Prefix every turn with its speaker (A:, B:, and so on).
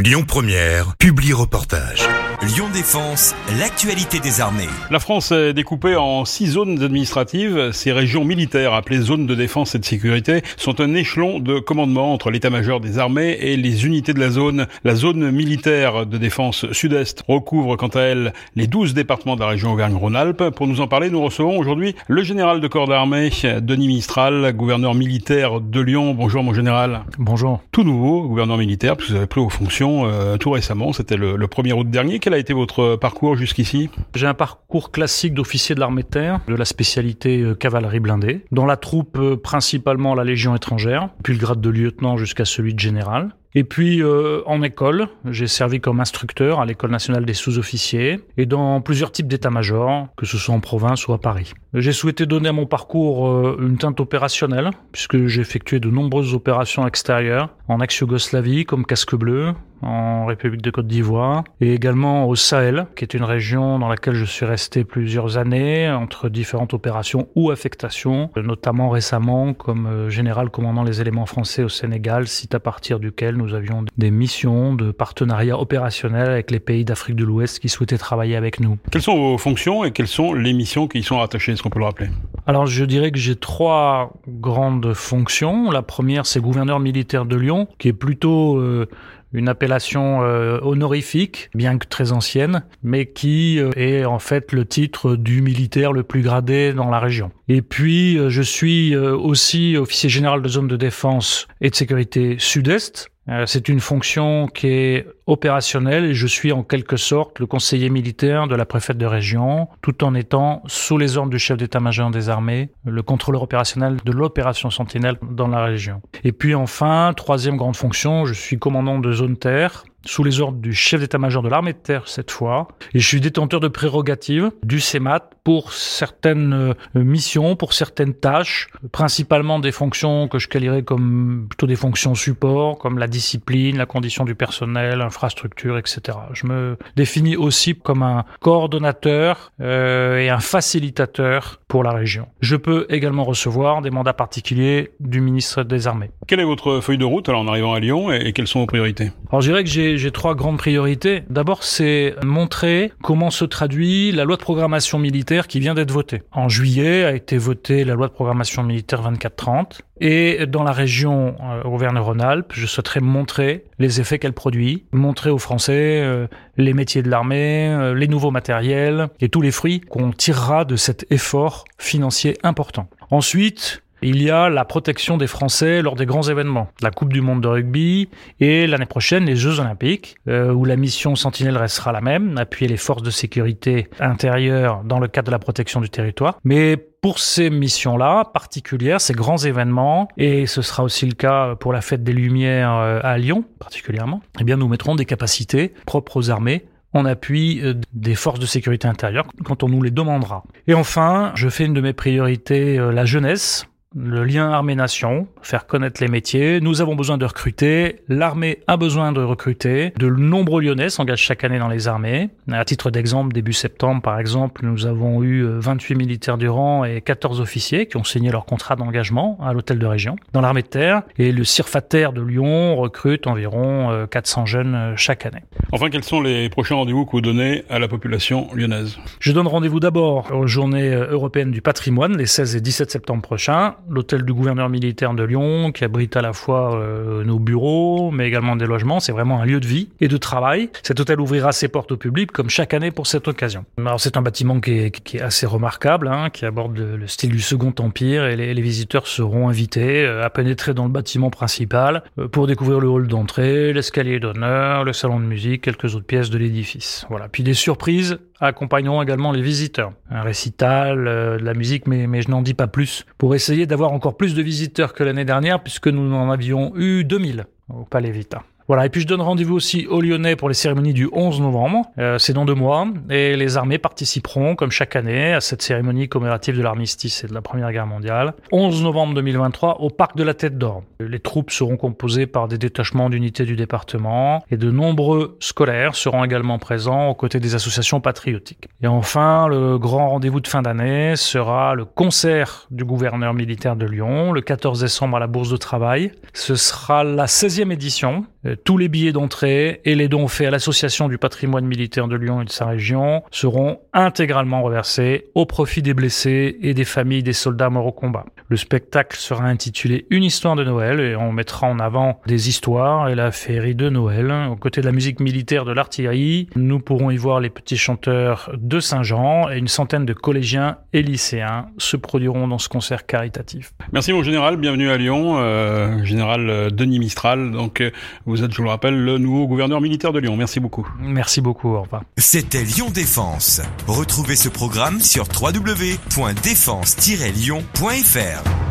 A: Lyon Première, publie reportage.
B: Lyon Défense, l'actualité des armées.
C: La France est découpée en six zones administratives. Ces régions militaires, appelées zones de défense et de sécurité, sont un échelon de commandement entre l'état-major des armées et les unités de la zone. La zone militaire de défense sud-est recouvre quant à elle les douze départements de la région Auvergne-Rhône-Alpes. Pour nous en parler, nous recevons aujourd'hui le général de corps d'armée, Denis Mistral, gouverneur militaire de Lyon. Bonjour mon général.
D: Bonjour.
C: Tout nouveau, gouverneur militaire, puisque vous avez pris aux fonctions euh, tout récemment, c'était le, le 1er août dernier. Quel a été votre parcours jusqu'ici?
D: J'ai un parcours classique d'officier de l'armée de terre, de la spécialité euh, cavalerie blindée, dans la troupe euh, principalement la Légion étrangère, puis le grade de lieutenant jusqu'à celui de général. Et puis euh, en école, j'ai servi comme instructeur à l'école nationale des sous-officiers et dans plusieurs types d'états-majors, que ce soit en province ou à Paris. J'ai souhaité donner à mon parcours euh, une teinte opérationnelle, puisque j'ai effectué de nombreuses opérations extérieures, en ex-Yougoslavie comme casque bleu, en République de Côte d'Ivoire, et également au Sahel, qui est une région dans laquelle je suis resté plusieurs années, entre différentes opérations ou affectations, notamment récemment comme euh, général commandant les éléments français au Sénégal, site à partir duquel nous avions des missions de partenariat opérationnel avec les pays d'Afrique de l'Ouest qui souhaitaient travailler avec nous.
C: Quelles sont vos fonctions et quelles sont les missions qui y sont rattachées Est-ce qu'on peut le rappeler?
D: Alors je dirais que j'ai trois grandes fonctions. La première, c'est gouverneur militaire de Lyon, qui est plutôt... Euh, une appellation euh, honorifique, bien que très ancienne, mais qui euh, est en fait le titre du militaire le plus gradé dans la région. Et puis, euh, je suis aussi officier général de zone de défense et de sécurité sud-est, c'est une fonction qui est opérationnelle et je suis en quelque sorte le conseiller militaire de la préfète de région, tout en étant sous les ordres du chef d'état-major des armées, le contrôleur opérationnel de l'opération Sentinelle dans la région. Et puis enfin, troisième grande fonction, je suis commandant de zone terre sous les ordres du chef d'état-major de l'armée de terre cette fois. Et je suis détenteur de prérogatives du CEMAT pour certaines euh, missions, pour certaines tâches, principalement des fonctions que je qualifierais comme plutôt des fonctions support, comme la discipline, la condition du personnel, infrastructure, etc. Je me définis aussi comme un coordonnateur euh, et un facilitateur pour la région. Je peux également recevoir des mandats particuliers du ministre des Armées.
C: Quelle est votre feuille de route alors en arrivant à Lyon et, et quelles sont vos priorités?
D: Alors je dirais que j'ai j'ai trois grandes priorités. D'abord, c'est montrer comment se traduit la loi de programmation militaire qui vient d'être votée. En juillet a été votée la loi de programmation militaire 2430. Et dans la région euh, Auvergne-Rhône-Alpes, je souhaiterais montrer les effets qu'elle produit, montrer aux Français euh, les métiers de l'armée, euh, les nouveaux matériels et tous les fruits qu'on tirera de cet effort financier important. Ensuite, il y a la protection des Français lors des grands événements, la Coupe du Monde de rugby et l'année prochaine les Jeux Olympiques, euh, où la mission Sentinelle restera la même, appuyer les forces de sécurité intérieures dans le cadre de la protection du territoire. Mais pour ces missions-là particulières, ces grands événements, et ce sera aussi le cas pour la fête des Lumières euh, à Lyon particulièrement, eh bien nous mettrons des capacités propres aux armées en appui euh, des forces de sécurité intérieure quand on nous les demandera. Et enfin, je fais une de mes priorités, la jeunesse, le lien armée-nation, faire connaître les métiers. Nous avons besoin de recruter. L'armée a besoin de recruter. De nombreux Lyonnais s'engagent chaque année dans les armées. À titre d'exemple, début septembre, par exemple, nous avons eu 28 euh, militaires du rang et 14 officiers qui ont signé leur contrat d'engagement à l'hôtel de région dans l'armée de terre. Et le CIRFATER de Lyon recrute environ 400 euh, jeunes euh, chaque année.
C: Enfin, quels sont les prochains rendez-vous que vous donnez à la population lyonnaise?
D: Je donne rendez-vous d'abord aux journées européennes du patrimoine les 16 et 17 septembre prochains l'hôtel du gouverneur militaire de Lyon, qui abrite à la fois euh, nos bureaux, mais également des logements. C'est vraiment un lieu de vie et de travail. Cet hôtel ouvrira ses portes au public comme chaque année pour cette occasion. Alors c'est un bâtiment qui est, qui est assez remarquable, hein, qui aborde le, style du Second Empire, et les, les visiteurs seront invités euh, à pénétrer dans le bâtiment principal euh, pour découvrir le hall d'entrée, l'escalier d'honneur, le salon de musique, quelques autres pièces de l'édifice. Voilà. Puis des surprises accompagneront également les visiteurs. Un récital, de la musique, mais, mais je n'en dis pas plus, pour essayer d'avoir encore plus de visiteurs que l'année dernière, puisque nous en avions eu 2000 au Palais Vita. Voilà, et puis je donne rendez-vous aussi aux Lyonnais pour les cérémonies du 11 novembre. Euh, c'est dans deux mois, et les armées participeront, comme chaque année, à cette cérémonie commémorative de l'armistice et de la Première Guerre mondiale. 11 novembre 2023, au Parc de la Tête d'Or. Les troupes seront composées par des détachements d'unités du département, et de nombreux scolaires seront également présents aux côtés des associations patriotiques. Et enfin, le grand rendez-vous de fin d'année sera le concert du gouverneur militaire de Lyon, le 14 décembre à la Bourse de Travail. Ce sera la 16e édition tous les billets d'entrée et les dons faits à l'association du patrimoine militaire de Lyon et de sa région seront intégralement reversés au profit des blessés et des familles des soldats morts au combat. Le spectacle sera intitulé Une histoire de Noël et on mettra en avant des histoires et la féerie de Noël. Aux côtés de la musique militaire de l'artillerie, nous pourrons y voir les petits chanteurs de Saint-Jean et une centaine de collégiens et lycéens se produiront dans ce concert caritatif.
C: Merci mon général, bienvenue à Lyon, euh, général Denis Mistral. Euh, vous êtes, je vous le rappelle, le nouveau gouverneur militaire de Lyon. Merci beaucoup.
D: Merci beaucoup, au revoir.
B: C'était Lyon Défense. Retrouvez ce programme sur www.défense-lyon.fr.